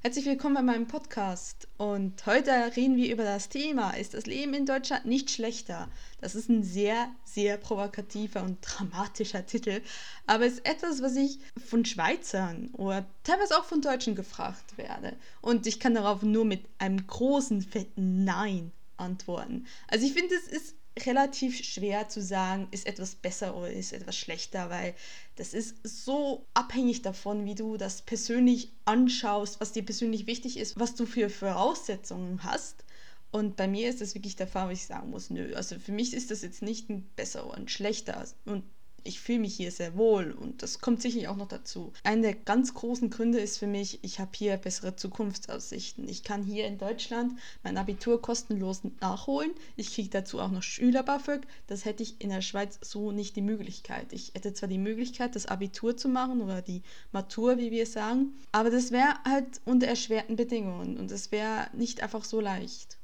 Herzlich willkommen bei meinem Podcast. Und heute reden wir über das Thema, ist das Leben in Deutschland nicht schlechter? Das ist ein sehr, sehr provokativer und dramatischer Titel, aber es ist etwas, was ich von Schweizern oder teilweise auch von Deutschen gefragt werde. Und ich kann darauf nur mit einem großen, fetten Nein antworten. Also ich finde, es ist relativ schwer zu sagen, ist etwas besser oder ist etwas schlechter, weil das ist so abhängig davon, wie du das persönlich anschaust, was dir persönlich wichtig ist, was du für Voraussetzungen hast. Und bei mir ist das wirklich der Fall, wo ich sagen muss, nö, also für mich ist das jetzt nicht ein besser oder ein schlechter. Und ich fühle mich hier sehr wohl und das kommt sicherlich auch noch dazu. Einer der ganz großen Gründe ist für mich, ich habe hier bessere Zukunftsaussichten. Ich kann hier in Deutschland mein Abitur kostenlos nachholen. Ich kriege dazu auch noch Schüler-BAföG. Das hätte ich in der Schweiz so nicht die Möglichkeit. Ich hätte zwar die Möglichkeit, das Abitur zu machen oder die Matur, wie wir sagen, aber das wäre halt unter erschwerten Bedingungen und das wäre nicht einfach so leicht.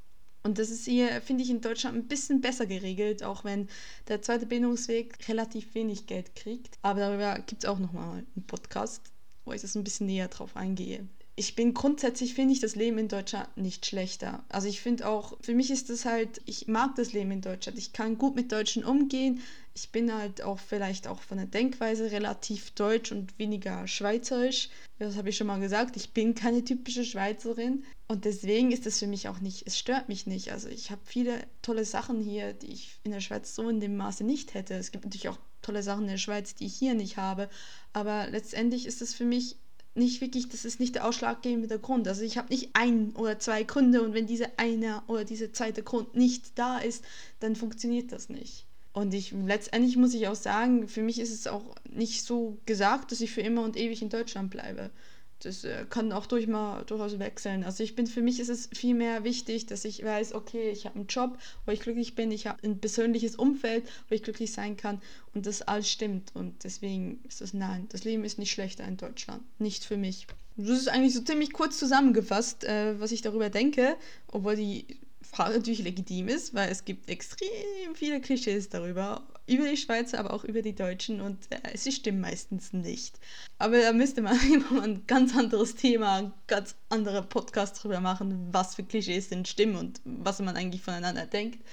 Und das ist hier, finde ich, in Deutschland ein bisschen besser geregelt, auch wenn der zweite Bildungsweg relativ wenig Geld kriegt. Aber darüber gibt es auch nochmal einen Podcast, wo ich das ein bisschen näher drauf eingehe ich bin grundsätzlich, finde ich das Leben in Deutschland nicht schlechter. Also ich finde auch, für mich ist das halt, ich mag das Leben in Deutschland. Ich kann gut mit Deutschen umgehen. Ich bin halt auch vielleicht auch von der Denkweise relativ deutsch und weniger schweizerisch. Das habe ich schon mal gesagt. Ich bin keine typische Schweizerin. Und deswegen ist das für mich auch nicht, es stört mich nicht. Also ich habe viele tolle Sachen hier, die ich in der Schweiz so in dem Maße nicht hätte. Es gibt natürlich auch tolle Sachen in der Schweiz, die ich hier nicht habe. Aber letztendlich ist es für mich nicht wirklich, das ist nicht der ausschlaggebende Grund. Also ich habe nicht ein oder zwei Gründe und wenn dieser eine oder dieser zweite Grund nicht da ist, dann funktioniert das nicht. Und ich letztendlich muss ich auch sagen, für mich ist es auch nicht so gesagt, dass ich für immer und ewig in Deutschland bleibe das äh, kann auch durch mal durchaus wechseln. Also ich bin, für mich ist es viel mehr wichtig, dass ich weiß, okay, ich habe einen Job, wo ich glücklich bin, ich habe ein persönliches Umfeld, wo ich glücklich sein kann und das alles stimmt. Und deswegen ist das nein, das Leben ist nicht schlechter in Deutschland. Nicht für mich. Das ist eigentlich so ziemlich kurz zusammengefasst, äh, was ich darüber denke, obwohl die Frage natürlich legitim ist, weil es gibt extrem viele Klischees darüber, über die Schweizer, aber auch über die Deutschen und äh, sie stimmen meistens nicht. Aber da müsste man immer ein ganz anderes Thema, ein ganz anderer Podcast darüber machen, was für Klischees denn stimmen und was man eigentlich voneinander denkt.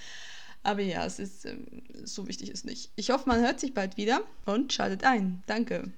Aber ja, es ist ähm, so wichtig ist nicht. Ich hoffe, man hört sich bald wieder und schaltet ein. Danke.